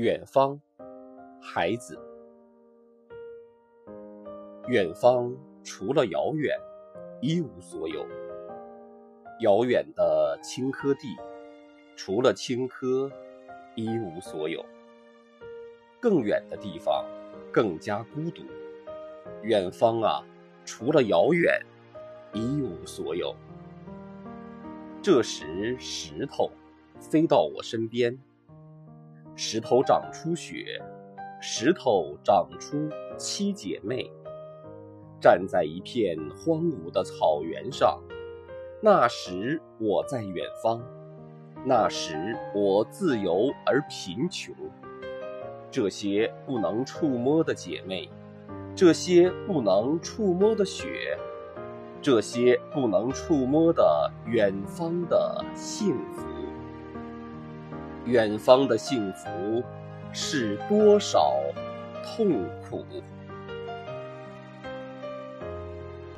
远方，孩子。远方除了遥远，一无所有。遥远的青稞地，除了青稞，一无所有。更远的地方，更加孤独。远方啊，除了遥远，一无所有。这时，石头飞到我身边。石头长出雪，石头长出七姐妹，站在一片荒芜的草原上。那时我在远方，那时我自由而贫穷。这些不能触摸的姐妹，这些不能触摸的雪，这些不能触摸的远方的幸福。远方的幸福，是多少痛苦？